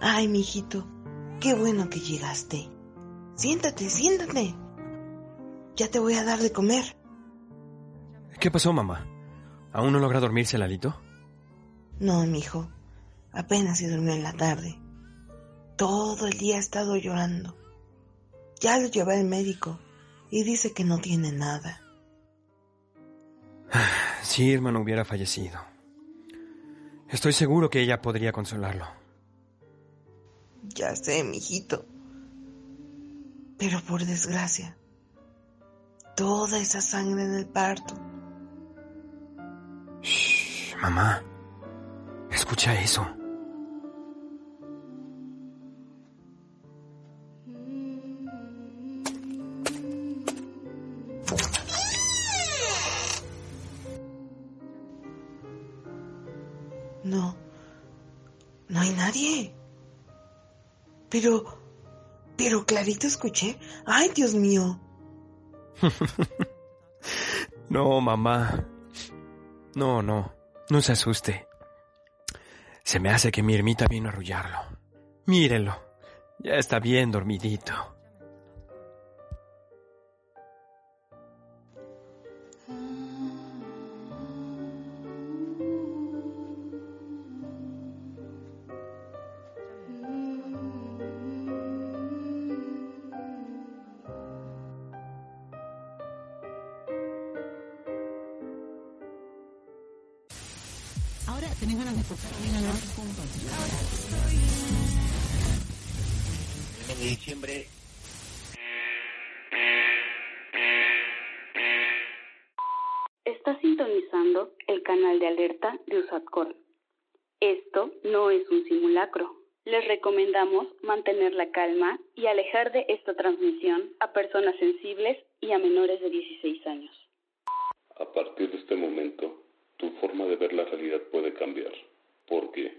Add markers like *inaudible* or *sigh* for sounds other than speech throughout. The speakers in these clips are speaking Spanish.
Ay, mijito, qué bueno que llegaste. Siéntate, siéntate. Ya te voy a dar de comer. ¿Qué pasó, mamá? ¿Aún no logra dormirse Lalito? No, mijo. Apenas se durmió en la tarde. Todo el día ha estado llorando. Ya lo llevé al médico y dice que no tiene nada. Si Irma no hubiera fallecido, estoy seguro que ella podría consolarlo. Ya sé, mijito. Pero por desgracia, toda esa sangre en el parto. Shh, mamá, escucha eso. No, no hay nadie. Pero, pero clarito escuché. Ay, Dios mío. *laughs* no, mamá. No, no, no se asuste. Se me hace que mi ermita vino a arrullarlo. Mírenlo, ya está bien dormidito. No es un simulacro. Les recomendamos mantener la calma y alejar de esta transmisión a personas sensibles y a menores de 16 años. A partir de este momento, tu forma de ver la realidad puede cambiar, porque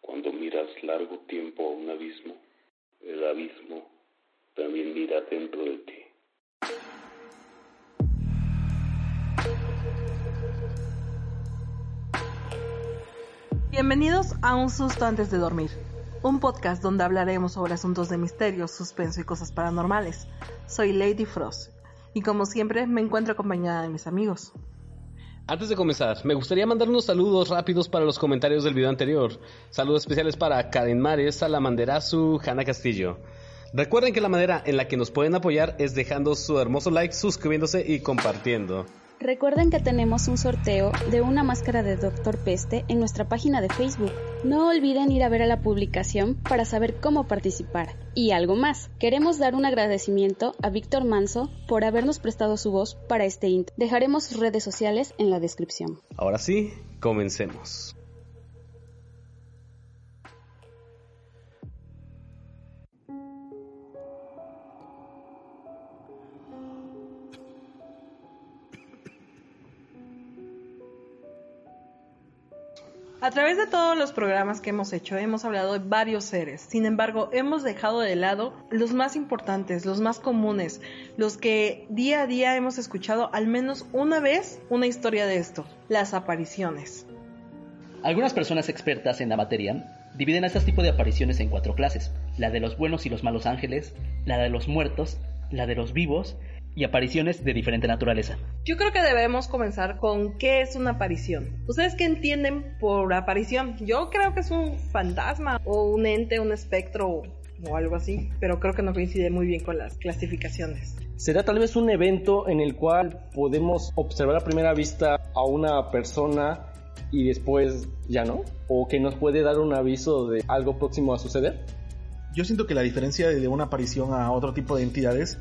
cuando miras largo tiempo a un abismo, el abismo también mira dentro de ti. Bienvenidos a Un Susto antes de dormir, un podcast donde hablaremos sobre asuntos de misterio, suspenso y cosas paranormales. Soy Lady Frost y como siempre me encuentro acompañada de mis amigos. Antes de comenzar, me gustaría mandar unos saludos rápidos para los comentarios del video anterior. Saludos especiales para Karen Mares, Salamanderazu, Hanna Castillo. Recuerden que la manera en la que nos pueden apoyar es dejando su hermoso like, suscribiéndose y compartiendo. Recuerden que tenemos un sorteo de una máscara de Doctor Peste en nuestra página de Facebook. No olviden ir a ver a la publicación para saber cómo participar. Y algo más, queremos dar un agradecimiento a Víctor Manso por habernos prestado su voz para este intro. Dejaremos sus redes sociales en la descripción. Ahora sí, comencemos. A través de todos los programas que hemos hecho hemos hablado de varios seres, sin embargo hemos dejado de lado los más importantes, los más comunes, los que día a día hemos escuchado al menos una vez una historia de esto, las apariciones. Algunas personas expertas en la materia dividen a este tipo de apariciones en cuatro clases, la de los buenos y los malos ángeles, la de los muertos, la de los vivos y apariciones de diferente naturaleza. Yo creo que debemos comenzar con qué es una aparición. ¿Ustedes qué entienden por aparición? Yo creo que es un fantasma o un ente, un espectro o algo así, pero creo que no coincide muy bien con las clasificaciones. Será tal vez un evento en el cual podemos observar a primera vista a una persona y después ya no, o que nos puede dar un aviso de algo próximo a suceder. Yo siento que la diferencia de una aparición a otro tipo de entidades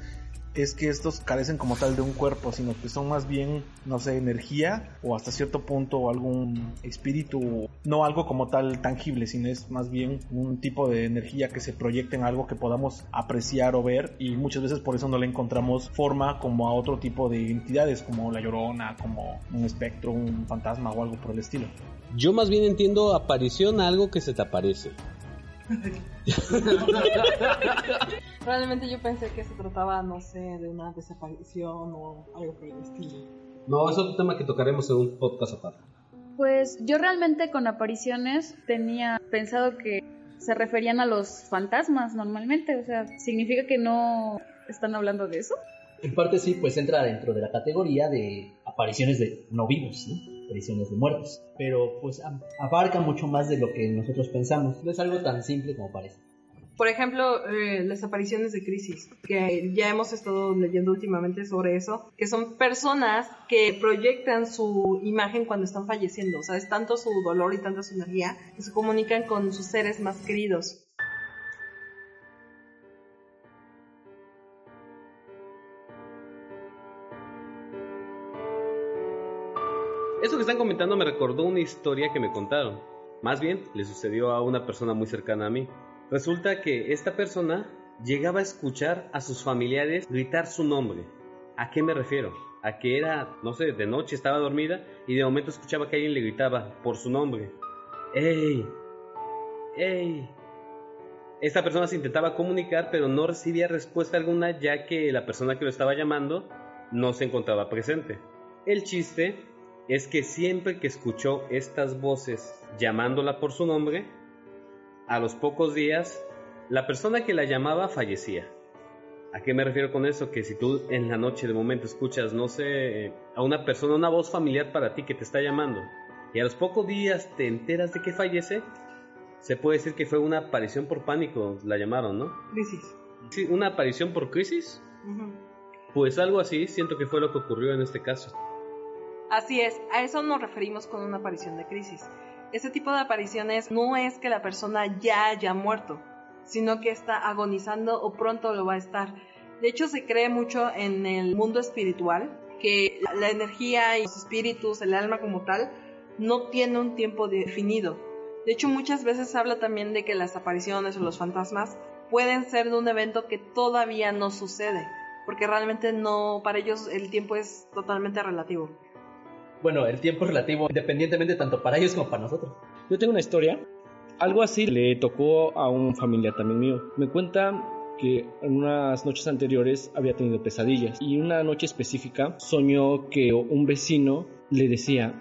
es que estos carecen como tal de un cuerpo, sino que son más bien, no sé, energía o hasta cierto punto algún espíritu, no algo como tal tangible, sino es más bien un tipo de energía que se proyecta en algo que podamos apreciar o ver y muchas veces por eso no le encontramos forma como a otro tipo de entidades, como la llorona, como un espectro, un fantasma o algo por el estilo. Yo más bien entiendo aparición a algo que se te aparece. *laughs* Realmente yo pensé que se trataba, no sé, de una desaparición o algo por el estilo. No, es otro tema que tocaremos en un podcast aparte. Pues yo realmente con apariciones tenía pensado que se referían a los fantasmas normalmente, o sea, ¿significa que no están hablando de eso? En parte sí, pues entra dentro de la categoría de apariciones de no vivos, ¿no? apariciones de muertos. Pero pues abarca mucho más de lo que nosotros pensamos. No es algo tan simple como parece. Por ejemplo, eh, las apariciones de crisis, que ya hemos estado leyendo últimamente sobre eso, que son personas que proyectan su imagen cuando están falleciendo. O sea, es tanto su dolor y tanta su energía que se comunican con sus seres más queridos. Eso que están comentando me recordó una historia que me contaron. Más bien, le sucedió a una persona muy cercana a mí. Resulta que esta persona llegaba a escuchar a sus familiares gritar su nombre. ¿A qué me refiero? A que era, no sé, de noche estaba dormida y de momento escuchaba que alguien le gritaba por su nombre. ¡Ey! ¡Ey! Esta persona se intentaba comunicar pero no recibía respuesta alguna ya que la persona que lo estaba llamando no se encontraba presente. El chiste es que siempre que escuchó estas voces llamándola por su nombre, a los pocos días, la persona que la llamaba fallecía. ¿A qué me refiero con eso? Que si tú en la noche de momento escuchas, no sé, a una persona, una voz familiar para ti que te está llamando, y a los pocos días te enteras de que fallece, se puede decir que fue una aparición por pánico, la llamaron, ¿no? Crisis. Sí, una aparición por crisis. Pues algo así siento que fue lo que ocurrió en este caso. Así es, a eso nos referimos con una aparición de crisis. Ese tipo de apariciones no es que la persona ya haya muerto, sino que está agonizando o pronto lo va a estar. De hecho, se cree mucho en el mundo espiritual que la energía y los espíritus, el alma como tal, no tiene un tiempo definido. De hecho, muchas veces habla también de que las apariciones o los fantasmas pueden ser de un evento que todavía no sucede, porque realmente no, para ellos el tiempo es totalmente relativo bueno, el tiempo relativo independientemente tanto para ellos como para nosotros. Yo tengo una historia. Algo así le tocó a un familiar también mío. Me cuenta que en unas noches anteriores había tenido pesadillas y una noche específica soñó que un vecino le decía,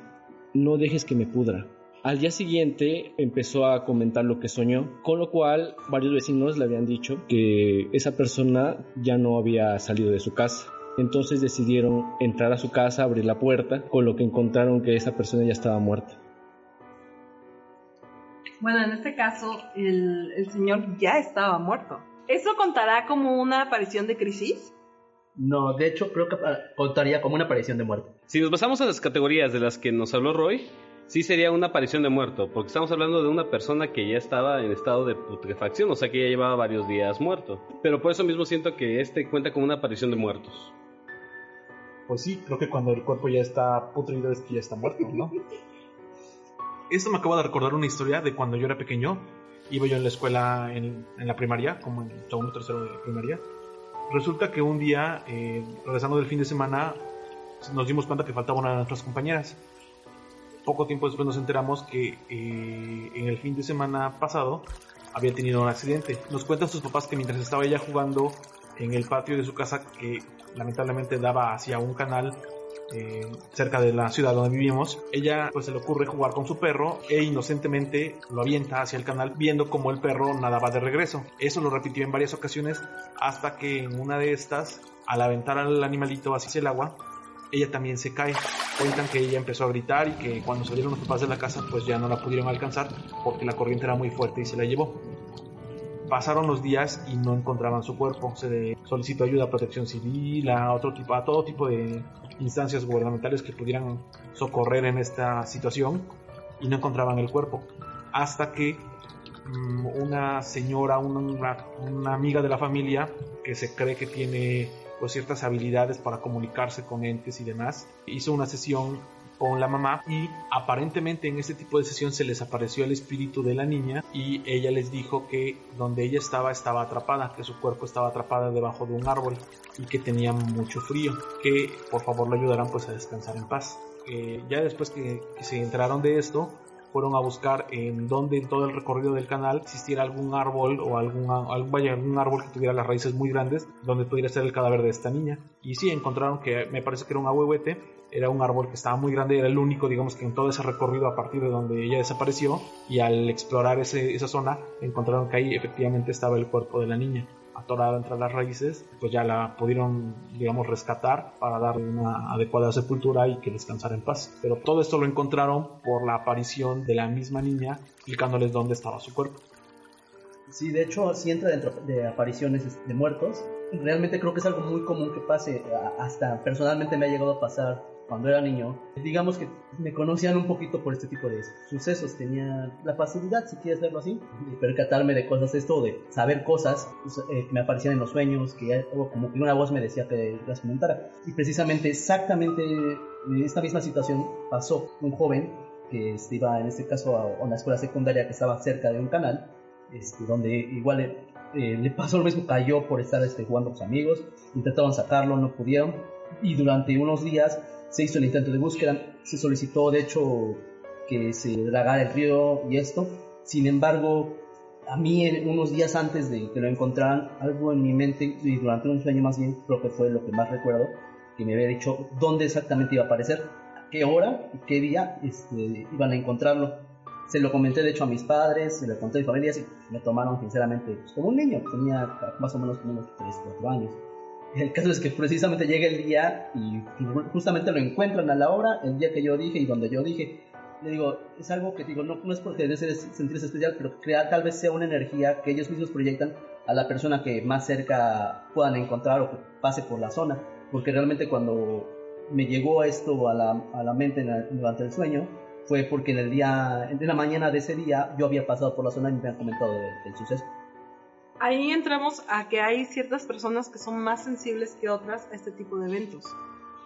no dejes que me pudra. Al día siguiente empezó a comentar lo que soñó, con lo cual varios vecinos le habían dicho que esa persona ya no había salido de su casa. Entonces decidieron entrar a su casa, abrir la puerta, con lo que encontraron que esa persona ya estaba muerta. Bueno, en este caso, el, señor ya estaba muerto. ¿Eso contará como una aparición de crisis? No, de hecho creo que contaría como una aparición de muerte. Si nos basamos en las categorías de las que nos habló Roy, sí sería una aparición de muerto, porque estamos hablando de una persona que ya estaba en estado de putrefacción, o sea que ya llevaba varios días muerto. Pero por eso mismo siento que este cuenta como una aparición de muertos pues sí, creo que cuando el cuerpo ya está putrido es que ya está muerto, ¿no? *laughs* Esto me acaba de recordar una historia de cuando yo era pequeño. Iba yo en la escuela, en, la primaria, como en segundo o tercero de primaria. Resulta que un día, eh, regresando del fin de semana, nos dimos cuenta que faltaba una de nuestras compañeras. Poco tiempo después nos enteramos que eh, en el fin de semana pasado había tenido un accidente. Nos cuentan sus papás que mientras estaba ella jugando en el patio de su casa, que lamentablemente daba hacia un canal eh, cerca de la ciudad donde vivimos, ella pues se le ocurre jugar con su perro e inocentemente lo avienta hacia el canal viendo como el perro nadaba de regreso. Eso lo repitió en varias ocasiones hasta que en una de estas, al aventar al animalito hacia el agua, ella también se cae. Cuentan que ella empezó a gritar y que cuando salieron los papás de la casa pues ya no la pudieron alcanzar porque la corriente era muy fuerte y se la llevó. Pasaron los días y no encontraban su cuerpo. Se solicitó ayuda a protección civil, a, otro tipo, a todo tipo de instancias gubernamentales que pudieran socorrer en esta situación y no encontraban el cuerpo. Hasta que mm, una señora, una, amiga de la familia que se cree que tiene pues, ciertas habilidades para comunicarse con entes y demás, hizo una sesión con la mamá y aparentemente en este tipo de sesión se les apareció el espíritu de la niña y ella les dijo que donde ella estaba estaba atrapada, que su cuerpo estaba atrapada debajo de un árbol y que tenía mucho frío, que por favor lo ayudaran pues a descansar en paz. Eh, ya después que, se enteraron de esto, fueron a buscar en donde en todo el recorrido del canal existiera algún árbol o algún, vaya, algún árbol que tuviera las raíces muy grandes donde pudiera ser el cadáver de esta niña. Y sí, encontraron que me parece que era un ahuehuete, era un árbol que estaba muy grande, era el único, digamos, que en todo ese recorrido a partir de donde ella desapareció y al explorar ese, esa zona encontraron que ahí efectivamente estaba el cuerpo de la niña atorada entre las raíces, pues ya la pudieron, digamos, rescatar para darle una adecuada sepultura y que descansara en paz. Pero todo esto lo encontraron por la aparición de la misma niña explicándoles dónde estaba su cuerpo. Sí, de hecho, sí entra dentro de apariciones de muertos. Realmente creo que es algo muy común que pase. Hasta personalmente me ha llegado a pasar cuando era niño, digamos que me conocían un poquito por este tipo de sucesos. Tenía la facilidad, si quieres verlo así, de percatarme de cosas, esto de saber cosas pues, eh, que me aparecían en los sueños, que como que una voz me decía que las comentara. Y precisamente, exactamente esta misma situación pasó. Un joven que este, iba, en este caso, a una escuela secundaria que estaba cerca de un canal, este, donde igual eh, le pasó lo mismo, cayó por estar este, jugando con sus amigos, intentaban sacarlo, no pudieron. Y durante unos días se hizo el intento de búsqueda, se solicitó de hecho que se dragara el río y esto. Sin embargo, a mí unos días antes de que lo encontraran, algo en mi mente, y durante un sueño más bien, creo que fue lo que más recuerdo, que me había dicho dónde exactamente iba a aparecer, a qué hora y qué día este, iban a encontrarlo. Se lo comenté de hecho a mis padres, se lo conté a mi familia y me tomaron sinceramente pues, como un niño, tenía más o menos unos 3, 4 años. El caso es que precisamente llega el día y justamente lo encuentran a la hora, el día que yo dije y donde yo dije. Le digo, es algo que digo, no, no es porque debe sentirse especial, pero crea, tal vez sea una energía que ellos mismos proyectan a la persona que más cerca puedan encontrar o que pase por la zona. Porque realmente cuando me llegó esto a la, a la mente durante el sueño, fue porque en el día, en la mañana de ese día, yo había pasado por la zona y me habían comentado del suceso ahí entramos a que hay ciertas personas que son más sensibles que otras a este tipo de eventos.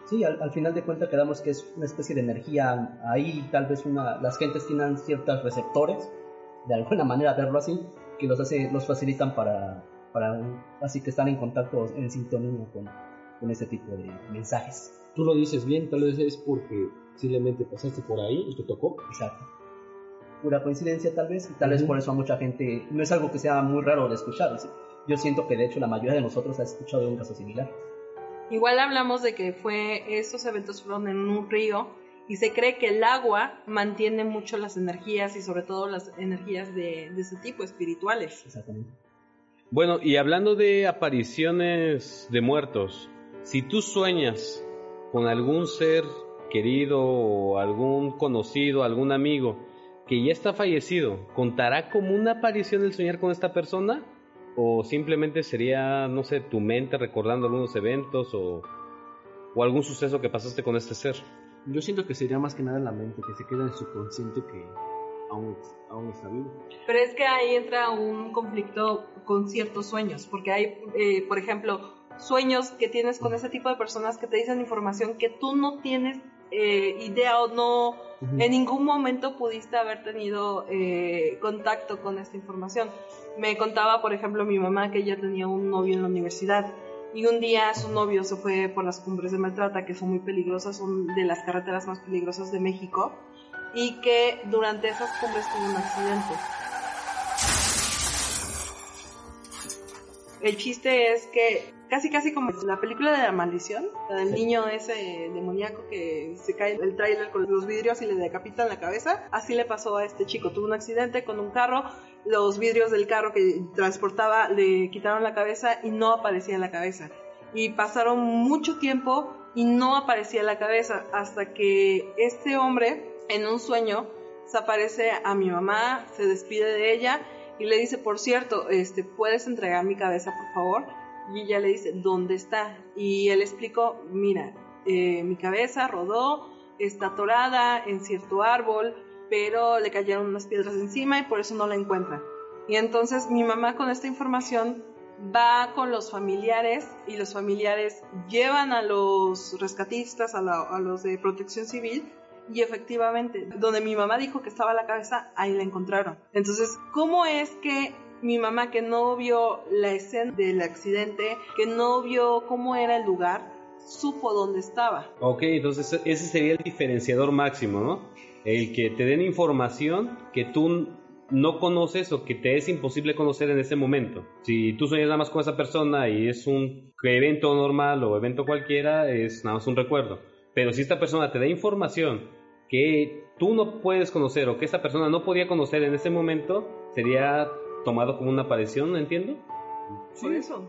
Sí, al, final de cuentas quedamos que es una especie de energía ahí, tal vez una, las gentes tienen ciertos receptores, de alguna manera verlo así, que los hace, los facilitan para, para así que están en contacto, en sintonía con, con ese tipo de mensajes. Tú lo dices bien, tal vez es porque simplemente pasaste por ahí y te tocó. Exacto pura coincidencia tal vez, y tal vez por eso a mucha gente no es algo que sea muy raro de escuchar. Yo siento que de hecho la mayoría de nosotros ha escuchado de un caso similar. Igual hablamos de que fue estos eventos fueron en un río y se cree que el agua mantiene mucho las energías y sobre todo las energías de, de ese tipo espirituales. Exactamente. Bueno, y hablando de apariciones de muertos, si tú sueñas con algún ser querido o algún conocido, algún amigo, que ya está fallecido, ¿contará como una aparición el soñar con esta persona? ¿O simplemente sería, no sé, tu mente recordando algunos eventos o, o algún suceso que pasaste con este ser? Yo siento que sería más que nada la mente, que se queda en su consciente que aún, aún está vivo. Pero es que ahí entra un conflicto con ciertos sueños, porque hay, eh, por ejemplo, sueños que tienes con ese tipo de personas que te dicen información que tú no tienes eh, idea o no, en ningún momento pudiste haber tenido eh, contacto con esta información. Me contaba, por ejemplo, mi mamá que ella tenía un novio en la universidad y un día su novio se fue por las cumbres de Maltrata, que son muy peligrosas, son de las carreteras más peligrosas de México, y que durante esas cumbres tuvo un accidente. El chiste es que casi casi como la película de la maldición, la del niño ese demoníaco que se cae el tráiler con los vidrios y le decapitan la cabeza, así le pasó a este chico, tuvo un accidente con un carro, los vidrios del carro que transportaba le quitaron la cabeza y no aparecía la cabeza. Y pasaron mucho tiempo y no aparecía la cabeza hasta que este hombre en un sueño se aparece a mi mamá, se despide de ella y le dice, por cierto, este, ¿puedes entregar mi cabeza, por favor? Y ella le dice, ¿dónde está? Y él explicó, mira, eh, mi cabeza rodó, está atorada en cierto árbol, pero le cayeron unas piedras encima y por eso no la encuentran. Y entonces mi mamá con esta información va con los familiares y los familiares llevan a los rescatistas, a, a los de protección civil, y efectivamente, donde mi mamá dijo que estaba la cabeza, ahí la encontraron. Entonces, ¿cómo es que mi mamá que no vio la escena del accidente, que no vio cómo era el lugar, supo dónde estaba? Ok, entonces ese sería el diferenciador máximo, ¿no? El que te den información que tú no conoces o que te es imposible conocer en ese momento. Si tú sueñas nada más con esa persona y es un evento normal o evento cualquiera, es nada más un recuerdo. Pero si esta persona te da información que tú no puedes conocer o que esta persona no podía conocer en ese momento, sería tomado como una aparición, ¿no entiendo? Por eso.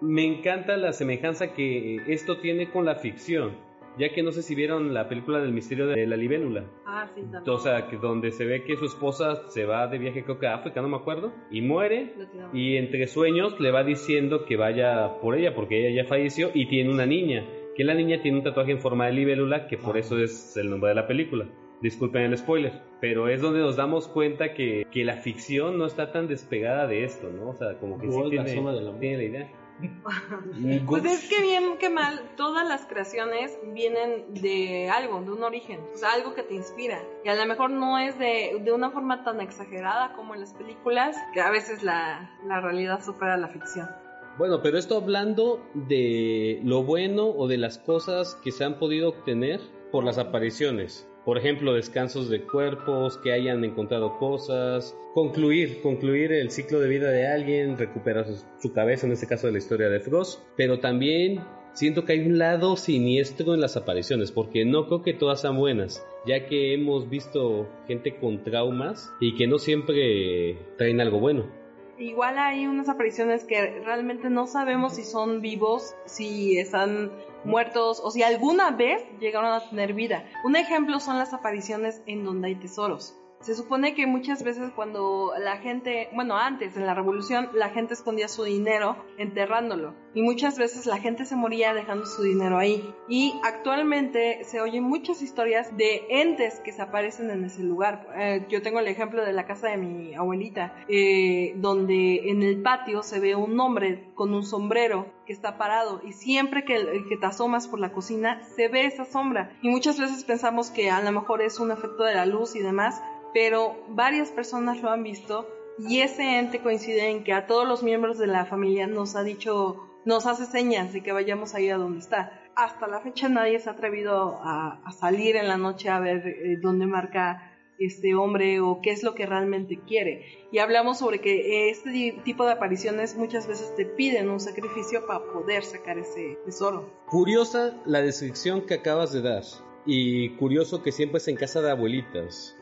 Me encanta la semejanza que esto tiene con la ficción ya que no sé si vieron la película del misterio de la libélula. Ah, sí, también. O sea, que donde se ve que su esposa se va de viaje, creo que a África, no me acuerdo, y muere, y entre sueños le va diciendo que vaya por ella, porque ella ya falleció y tiene una niña, que la niña tiene un tatuaje en forma de libélula, que por eso es el nombre de la película. Disculpen el spoiler, pero es donde nos damos cuenta que, que la ficción no está tan despegada de esto, ¿no? O sea, como que sí la tiene, del amor. tiene la idea. *laughs* Pues es que bien que mal, todas las creaciones vienen de algo, de un origen, o sea, algo que te inspira. Y a lo mejor no es de, de una forma tan exagerada como en las películas, que a veces la, la realidad supera la ficción. Bueno, pero esto hablando de lo bueno o de las cosas que se han podido obtener por las apariciones. Por ejemplo, descansos de cuerpos, que hayan encontrado cosas, concluir, concluir el ciclo de vida de alguien, recuperar su, su cabeza, en este caso de la historia de Frost. Pero también siento que hay un lado siniestro en las apariciones, porque no creo que todas sean buenas, ya que hemos visto gente con traumas y que no siempre traen algo bueno. Igual hay unas apariciones que realmente no sabemos si son vivos, si están muertos o si alguna vez llegaron a tener vida. Un ejemplo son las apariciones en donde hay tesoros. Se supone que muchas veces cuando la gente, bueno, antes en la revolución, la gente escondía su dinero enterrándolo. Y muchas veces la gente se moría dejando su dinero ahí. Y actualmente se oyen muchas historias de entes que se aparecen en ese lugar. Eh, yo tengo el ejemplo de la casa de mi abuelita, eh, donde en el patio se ve un hombre con un sombrero que está parado y siempre que, que te asomas por la cocina se ve esa sombra. Y muchas veces pensamos que a lo mejor es un efecto de la luz y demás, pero varias personas lo han visto y ese ente coincide en que a todos los miembros de la familia nos ha dicho, nos hace señas de que vayamos ahí a donde está. Hasta la fecha nadie se ha atrevido a, salir en la noche a ver eh, dónde marca este hombre o qué es lo que realmente quiere. Y hablamos sobre que este di- tipo de apariciones muchas veces te piden un sacrificio para poder sacar ese tesoro. Curiosa la descripción que acabas de dar. Y curioso que siempre es en casa de abuelitas.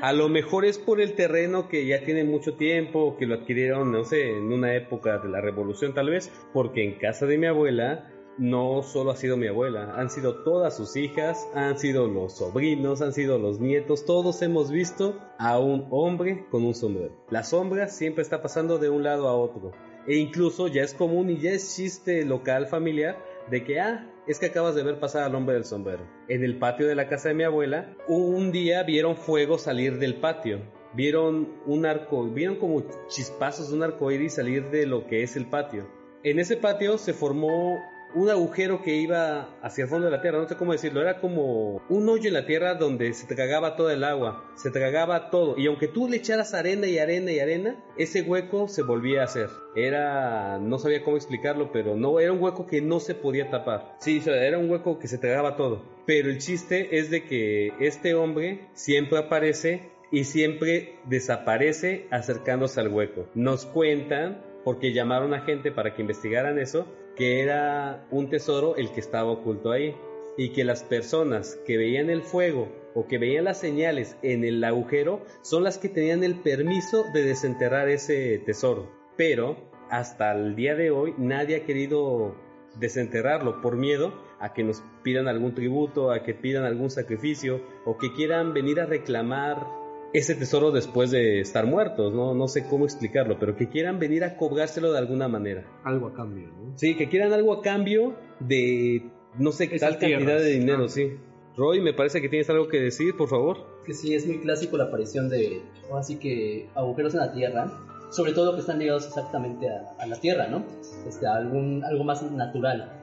A lo mejor es por el terreno que ya tiene mucho tiempo, que lo adquirieron, no sé, en una época de la revolución tal vez, porque en casa de mi abuela no solo ha sido mi abuela, han sido todas sus hijas, han sido los sobrinos, han sido los nietos, todos hemos visto a un hombre con un sombrero. La sombra siempre está pasando de un lado a otro. E incluso ya es común y ya es chiste local familiar de que, ah, es que acabas de ver pasar al hombre del sombrero. En el patio de la casa de mi abuela, un día vieron fuego salir del patio. Vieron un arco, vieron como chispazos de un arco iris salir de lo que es el patio. En ese patio se formó un agujero que iba hacia el fondo de la tierra, no sé cómo decirlo, era como un hoyo en la tierra donde se tragaba toda el agua, se tragaba todo, y aunque tú le echaras arena y arena y arena, ese hueco se volvía a hacer. Era, no sabía cómo explicarlo, pero no, era un hueco que no se podía tapar. Sí, era un hueco que se tragaba todo. Pero el chiste es de que este hombre siempre aparece y siempre desaparece acercándose al hueco. Nos cuentan, porque llamaron a gente para que investigaran eso, que era un tesoro el que estaba oculto ahí y que las personas que veían el fuego o que veían las señales en el agujero son las que tenían el permiso de desenterrar ese tesoro. Pero hasta el día de hoy nadie ha querido desenterrarlo por miedo a que nos pidan algún tributo, a que pidan algún sacrificio o que quieran venir a reclamar ese tesoro después de estar muertos, ¿no? No sé cómo explicarlo, pero que quieran venir a cobrárselo de alguna manera. Algo a cambio, ¿no? Sí, que quieran algo a cambio de, no sé, Esas tal cantidad de dinero, Ah. sí. Roy, me parece que tienes algo que decir, por favor. Que sí, es muy clásico la aparición de, así que agujeros en la tierra, sobre todo que están ligados exactamente a, a la tierra, ¿no? Este, a algún, algo más natural.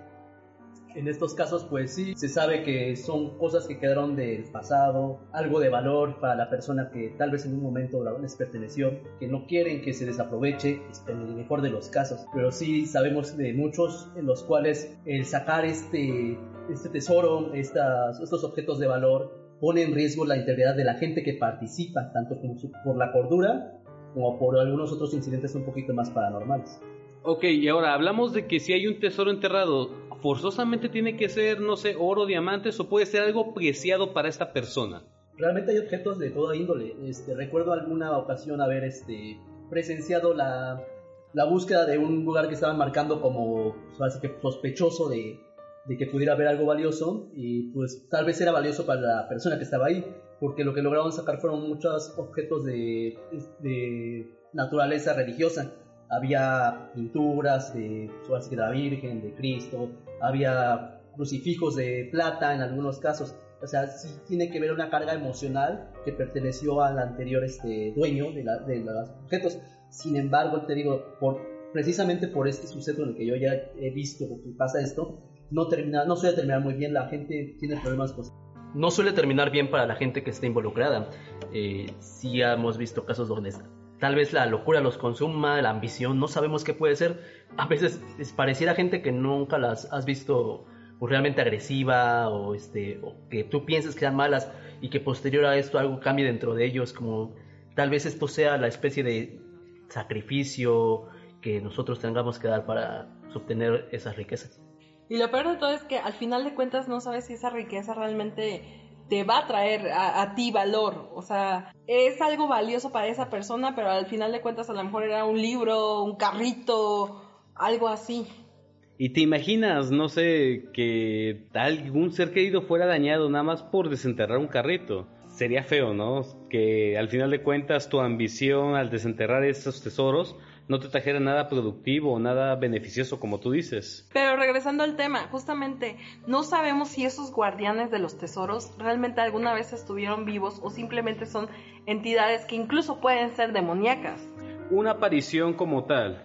En estos casos, pues sí, se sabe que son cosas que quedaron del pasado, algo de valor para la persona que tal vez en un momento les perteneció, que no quieren que se desaproveche, este, en el mejor de los casos. Pero sí sabemos de muchos en los cuales el sacar este, este tesoro, estas, estos objetos de valor, pone en riesgo la integridad de la gente que participa, tanto por la cordura como por algunos otros incidentes un poquito más paranormales. Ok, y ahora hablamos de que si hay un tesoro enterrado, forzosamente tiene que ser, no sé, oro, diamantes o puede ser algo preciado para esta persona. Realmente hay objetos de toda índole. Este, recuerdo alguna ocasión haber este, presenciado la, la búsqueda de un lugar que estaban marcando como que sospechoso de, de que pudiera haber algo valioso y pues tal vez era valioso para la persona que estaba ahí porque lo que lograron sacar fueron muchos objetos de, de naturaleza religiosa. Había pinturas de, de la Virgen, de Cristo, había crucifijos de plata en algunos casos. O sea, sí tiene que ver una carga emocional que perteneció al anterior este, dueño de, la- de los objetos. Sin embargo, te digo, por, precisamente por este suceso en el que yo ya he visto que pasa esto, no, termina, no suele terminar muy bien. La gente tiene problemas con... No suele terminar bien para la gente que está involucrada. Eh, sí hemos visto casos donde tal vez la locura los consuma, la ambición, no sabemos qué puede ser. A veces es- pareciera gente que nunca las has visto realmente agresiva o, este, o que tú pienses que eran malas y que posterior a esto algo cambie dentro de ellos, como tal vez esto sea la especie de sacrificio que nosotros tengamos que dar para obtener esas riquezas. Y lo peor de todo es que al final de cuentas no sabes si esa riqueza realmente te va a traer a, ti valor. O sea, es algo valioso para esa persona, pero al final de cuentas a lo mejor era un libro, un carrito, algo así. Y te imaginas, no sé, que algún ser querido fuera dañado nada más por desenterrar un carrito. Sería feo, ¿no? Que al final de cuentas tu ambición al desenterrar esos tesoros no te trajera nada productivo o nada beneficioso, como tú dices. Pero regresando al tema, justamente no sabemos si esos guardianes de los tesoros realmente alguna vez estuvieron vivos o simplemente son entidades que incluso pueden ser demoníacas. Una aparición como tal.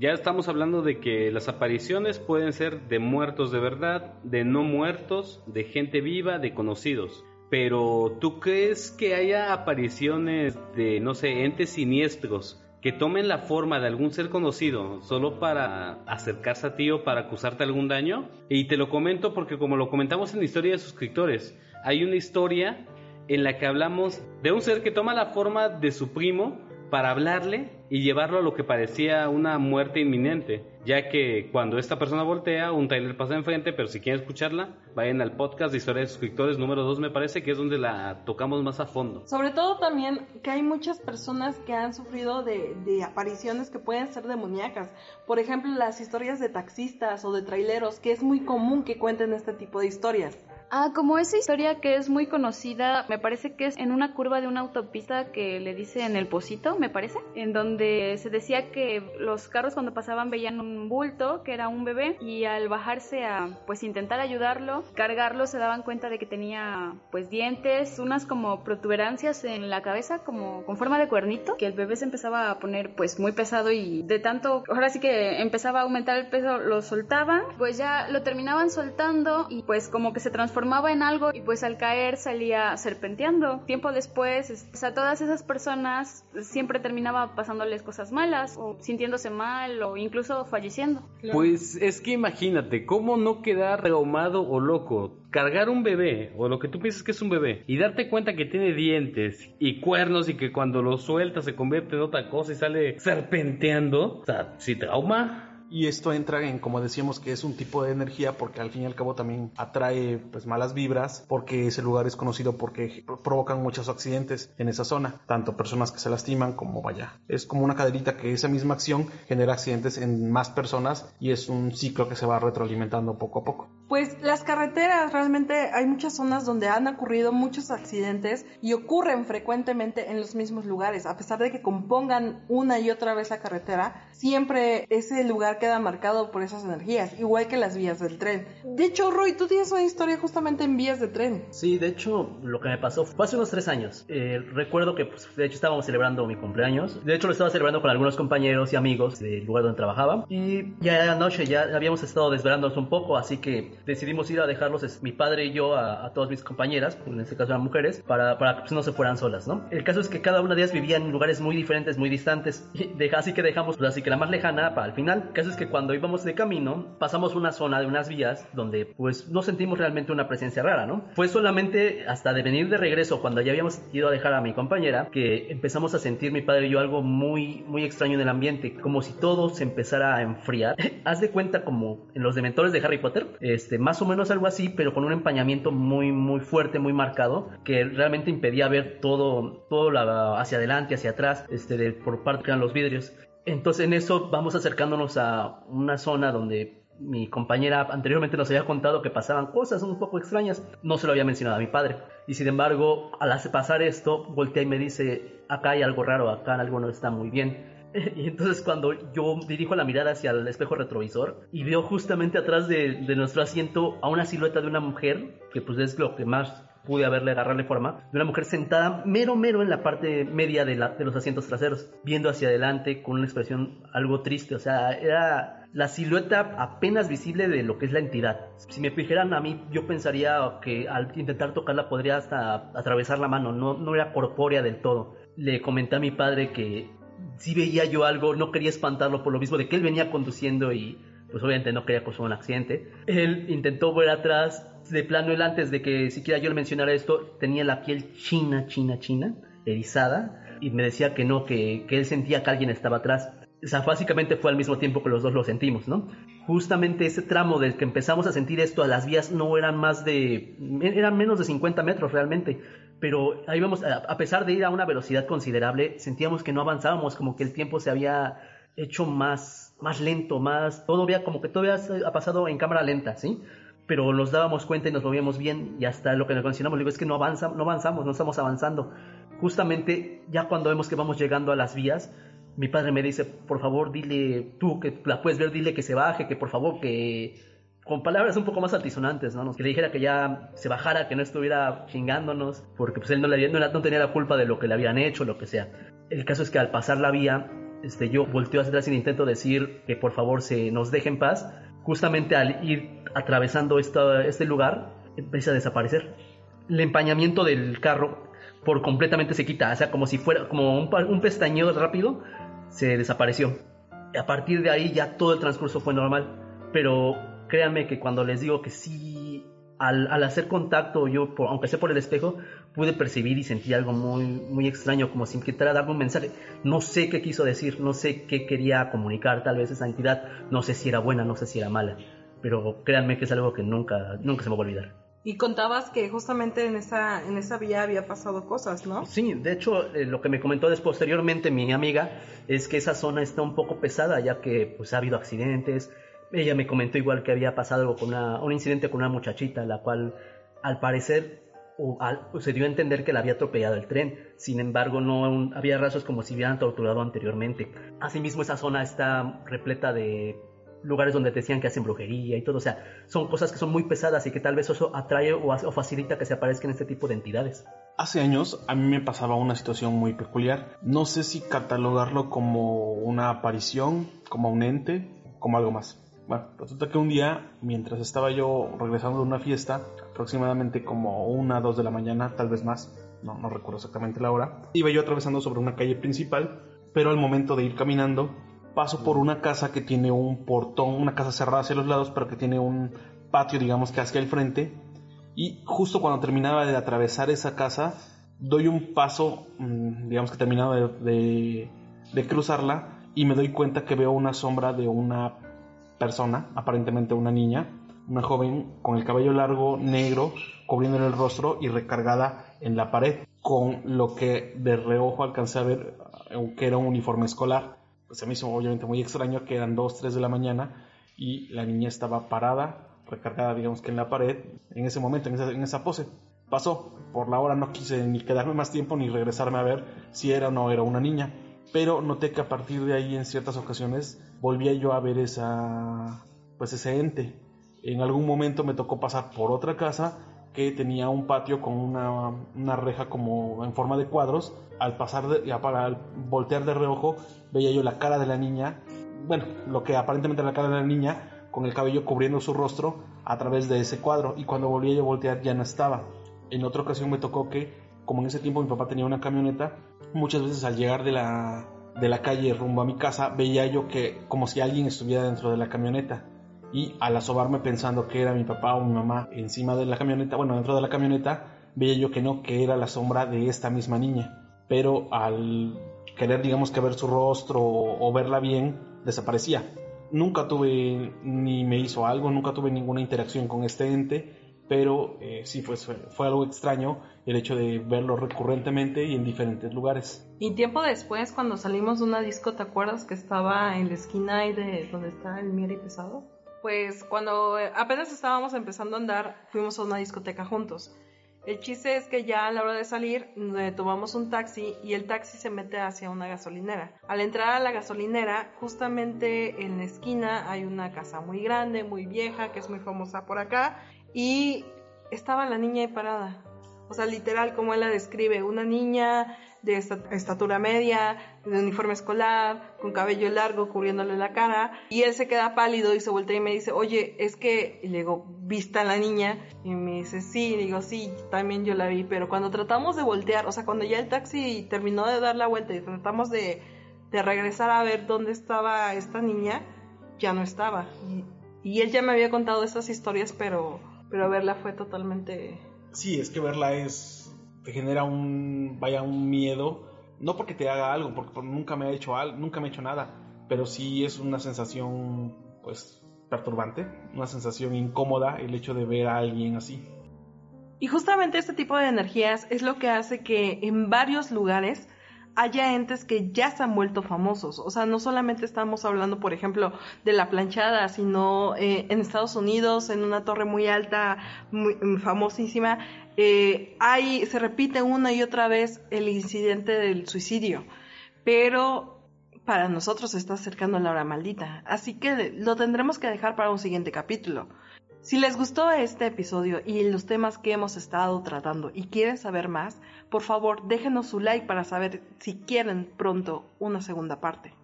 Ya estamos hablando de que las apariciones pueden ser de muertos de verdad, de no muertos, de gente viva, de conocidos. Pero ¿tú crees que haya apariciones de, no sé, entes siniestros que tomen la forma de algún ser conocido solo para acercarse a ti o para acusarte algún daño? Y te lo comento porque como lo comentamos en la historia de suscriptores, hay una historia en la que hablamos de un ser que toma la forma de su primo para hablarle y llevarlo a lo que parecía una muerte inminente, ya que cuando esta persona voltea, un trailer pasa enfrente, pero si quieren escucharla, vayan al podcast de Historia de Suscriptores número 2, me parece que es donde la tocamos más a fondo. Sobre todo también que hay muchas personas que han sufrido de, de apariciones que pueden ser demoníacas. Por ejemplo, las historias de taxistas o de traileros, que es muy común que cuenten este tipo de historias. Ah, como esa historia que es muy conocida, me parece que es en una curva de una autopista que le dice en el Pocito, me parece, en donde se decía que los carros cuando pasaban veían un bulto que era un bebé y al bajarse a pues intentar ayudarlo, cargarlo se daban cuenta de que tenía pues dientes, unas como protuberancias en la cabeza como con forma de cuernito, que el bebé se empezaba a poner pues muy pesado y de tanto, ahora sí que empezaba a aumentar el peso, lo soltaban, pues ya lo terminaban soltando y pues como que se transformaba en algo y pues al caer salía serpenteando. Tiempo después, es- o sea, todas esas personas siempre terminaba pasándoles cosas malas o sintiéndose mal o incluso falleciendo. Pues es que imagínate, ¿cómo no quedar traumado o loco? Cargar un bebé, o lo que tú piensas que es un bebé, y darte cuenta que tiene dientes y cuernos y que cuando lo sueltas se convierte en otra cosa y sale serpenteando. O sea, si trauma. Y esto entra en, como decíamos, que es un tipo de energía porque al fin y al cabo también atrae pues malas vibras porque ese lugar es conocido porque provocan muchos accidentes en esa zona, tanto personas que se lastiman como vaya. Es como una caderita que esa misma acción genera accidentes en más personas y es un ciclo que se va retroalimentando poco a poco. Pues las carreteras, realmente hay muchas zonas donde han ocurrido muchos accidentes y ocurren frecuentemente en los mismos lugares. A pesar de que compongan una y otra vez la carretera, siempre ese lugar queda marcado por esas energías, igual que las vías del tren. De hecho, Roy, tú tienes una historia justamente en vías de tren. Sí, de hecho, lo que me pasó fue hace unos tres años. Eh, recuerdo que, pues, de hecho, estábamos celebrando mi cumpleaños. De hecho, lo estaba celebrando con algunos compañeros y amigos del lugar donde trabajaba. Y ya anoche ya habíamos estado desvelándonos un poco, así que decidimos ir a dejarlos, mi padre y yo, a, a todas mis compañeras, en este caso eran mujeres, para, que pues, no se fueran solas, ¿no? El caso es que cada una de ellas vivía en lugares muy diferentes, muy distantes, *laughs* y así que dejamos, pues, así que la más lejana para el final. El caso es que cuando íbamos de camino, pasamos una zona de unas vías donde pues no sentimos realmente una presencia rara, ¿no? Fue solamente hasta de venir de regreso, cuando ya habíamos ido a dejar a mi compañera, que empezamos a sentir mi padre y yo algo muy, muy extraño en el ambiente, como si todo se empezara a enfriar. *laughs* Haz de cuenta como en los dementores de Harry Potter, este, más o menos algo así, pero con un empañamiento muy, muy fuerte, muy marcado, que realmente impedía ver todo, todo la- hacia adelante, hacia atrás, este, de- por parte eran los vidrios. Entonces en eso vamos acercándonos a una zona donde mi compañera anteriormente nos había contado que pasaban cosas un poco extrañas. No se lo había mencionado a mi padre. Y sin embargo, al hacer pasar esto, voltea y me dice, acá hay algo raro, acá algo no está muy bien. *laughs* Y entonces cuando yo dirijo la mirada hacia el espejo retrovisor y veo justamente atrás de, nuestro asiento a una silueta de una mujer, que pues es lo que más pude haberle agarrarle forma, de una mujer sentada mero mero en la parte media de los asientos traseros, viendo hacia adelante con una expresión algo triste, o sea, era la silueta apenas visible de lo que es la entidad. Si me fijaran a mí, yo pensaría que al intentar tocarla podría hasta atravesar la mano, no, no era corpórea del todo. Le comenté a mi padre que si veía yo algo, no quería espantarlo por lo mismo de que él venía conduciendo y pues obviamente no quería causar un accidente. Él intentó ver atrás, de plano él antes de que siquiera yo le mencionara esto, tenía la piel china, china, china, erizada, y me decía que no, que, que él sentía que alguien estaba atrás. O sea, básicamente fue al mismo tiempo que los dos lo sentimos, ¿no? Justamente ese tramo del que empezamos a sentir esto, a las vías no eran más de, eran menos de 50 metros realmente, pero ahí vamos, a pesar de ir a una velocidad considerable, sentíamos que no avanzábamos, como que el tiempo se había hecho más, más lento, más, todo había, como que todo había ha pasado en cámara lenta, ¿sí? Pero nos dábamos cuenta y nos movíamos bien y hasta lo que nos consideramos, digo, es que no, avanza, no avanzamos, no estamos avanzando. Justamente ya cuando vemos que vamos llegando a las vías, mi padre me dice, por favor, dile tú que la puedes ver, dile que se baje, que por favor, que con palabras un poco más altisonantes, ¿no? Que le dijera que ya se bajara, que no estuviera chingándonos, porque pues él no, le, no, no tenía la culpa de lo que le habían hecho, lo que sea. El caso es que al pasar la vía, este, yo volteo hacia atrás y intento decir que por favor se nos deje en paz. Justamente al ir atravesando esta, este lugar, empieza a desaparecer. El empañamiento del carro por completamente se quita, o sea, como si fuera como un, un pestañeo rápido, se desapareció. A partir de ahí ya todo el transcurso fue normal, pero créanme que cuando les digo que sí, al, al hacer contacto, yo, por- aunque sea por el espejo, pude percibir y sentir algo muy, muy extraño, como si intentara darme un mensaje. No sé qué quiso decir, no sé qué quería comunicar tal vez esa entidad, no sé si era buena, no sé si era mala, pero créanme que es algo que nunca, nunca se me va a olvidar. Y contabas que justamente en esa, en esa vía había pasado cosas, ¿no? Sí, de hecho, eh, lo que me comentó después, posteriormente mi amiga es que esa zona está un poco pesada, ya que pues ha habido accidentes. Ella me comentó igual que había pasado algo con una- un incidente con una muchachita, la cual al parecer o se dio a entender que la había atropellado el tren. Sin embargo, no había rasgos como si hubieran torturado anteriormente. Asimismo, esa zona está repleta de lugares donde te decían que hacen brujería y todo. O sea, son cosas que son muy pesadas y que tal vez eso atrae o, o facilita que se aparezcan este tipo de entidades. Hace años a mí me pasaba una situación muy peculiar. No sé si catalogarlo como una aparición, como un ente, como algo más. Bueno, resulta que un día, mientras estaba yo regresando de una fiesta, aproximadamente como una, dos de la mañana, tal vez más, no, recuerdo exactamente la hora, iba yo atravesando sobre una calle principal, pero al momento de ir caminando, paso por una casa que tiene un portón, una casa cerrada hacia los lados, pero que tiene un patio, digamos que hacia el frente, y justo cuando terminaba de atravesar esa casa, doy un paso, mm, digamos que terminaba de- de cruzarla, y me doy cuenta que veo una sombra de una persona, aparentemente una niña, una joven con el cabello largo, negro, cubriéndole el rostro y recargada en la pared, con lo que de reojo alcancé a ver eh, que era un uniforme escolar. Pues se me hizo obviamente muy extraño que eran 2, 3 de la mañana y la niña estaba parada, recargada digamos que en la pared, en ese momento, en esa, en esa pose. Pasó, por la hora no quise ni quedarme más tiempo ni regresarme a ver si era o no era una niña, pero noté que a partir de ahí en ciertas ocasiones volvía yo a ver esa, pues ese ente. En algún momento me tocó pasar por otra casa que tenía un patio con una, una reja como en forma de cuadros. Al pasar, de, al voltear de reojo, veía yo la cara de la niña, bueno, lo que aparentemente era la cara de la niña, con el cabello cubriendo su rostro, a través de ese cuadro y cuando volví a voltear ya no estaba. En otra ocasión me tocó que, como en ese tiempo mi papá tenía una camioneta, muchas veces al llegar de la, de la calle rumbo a mi casa veía yo que como si alguien estuviera dentro de la camioneta y al asomarme pensando que era mi papá o mi mamá encima de la camioneta, bueno, dentro de la camioneta, veía yo que no, que era la sombra de esta misma niña. Pero al querer, digamos que ver su rostro o, verla bien, desaparecía. Nunca tuve ni me hizo algo, nunca tuve ninguna interacción con este ente, pero eh, sí fue, fue algo extraño el hecho de verlo recurrentemente y en diferentes lugares. Y tiempo después, cuando salimos de una disco, ¿te acuerdas que estaba en la esquina ahí de donde está el Mier y Pesado? pues cuando apenas estábamos empezando a andar, fuimos a una discoteca juntos. El chiste es que ya a la hora de salir tomamos un taxi y el taxi se mete hacia una gasolinera. Al entrar a la gasolinera, justamente en la esquina hay una casa muy grande, muy vieja, que es muy famosa por acá, y estaba la niña ahí parada. O sea, literal, como él la describe, una niña de estatura media, de uniforme escolar, con cabello largo cubriéndole la cara, y él se queda pálido y se voltea y me dice, oye, es que, y le digo, ¿vista la niña? Y me dice, sí, y digo, sí, también yo la vi, pero cuando tratamos de voltear, o sea, cuando ya el taxi terminó de dar la vuelta y tratamos de, de regresar a ver dónde estaba esta niña, ya no estaba. Y, y él ya me había contado estas historias, pero, pero verla fue totalmente... Sí, es que verla es te genera un, vaya, un miedo, no porque te haga algo, porque nunca me ha hecho algo, nunca me ha hecho nada, pero sí es una sensación, pues, perturbante, una sensación incómoda el hecho de ver a alguien así. Y justamente este tipo de energías es lo que hace que en varios lugares haya entes que ya se han vuelto famosos. O sea, no solamente estamos hablando, por ejemplo, de la planchada, sino eh, en Estados Unidos, en una torre muy alta, muy, famosísima, eh, hay, se repite una y otra vez el incidente del suicidio. Pero para nosotros se está acercando la hora maldita. Así que lo tendremos que dejar para un siguiente capítulo. Si les gustó este episodio y los temas que hemos estado tratando y quieren saber más, por favor déjenos su like para saber si quieren pronto una segunda parte.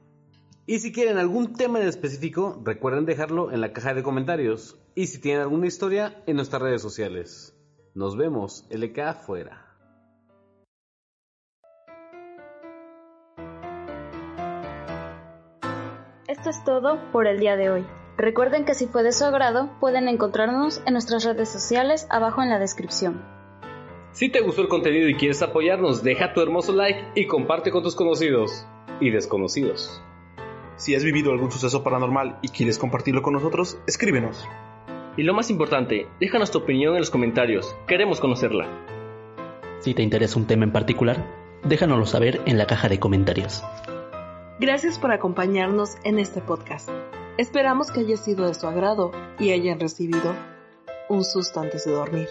Y si quieren algún tema en específico, recuerden dejarlo en la caja de comentarios. Y si tienen alguna historia, en nuestras redes sociales. Nos vemos, LK afuera. Esto es todo por el día de hoy. Recuerden que si fue de su agrado, pueden encontrarnos en nuestras redes sociales abajo en la descripción. Si te gustó el contenido y quieres apoyarnos, deja tu hermoso like y comparte con tus conocidos y desconocidos. Si has vivido algún suceso paranormal y quieres compartirlo con nosotros, escríbenos. Y lo más importante, déjanos tu opinión en los comentarios, queremos conocerla. Si te interesa un tema en particular, déjanoslo saber en la caja de comentarios. Gracias por acompañarnos en este podcast. Esperamos que haya sido de su agrado y hayan recibido un susto antes de dormir.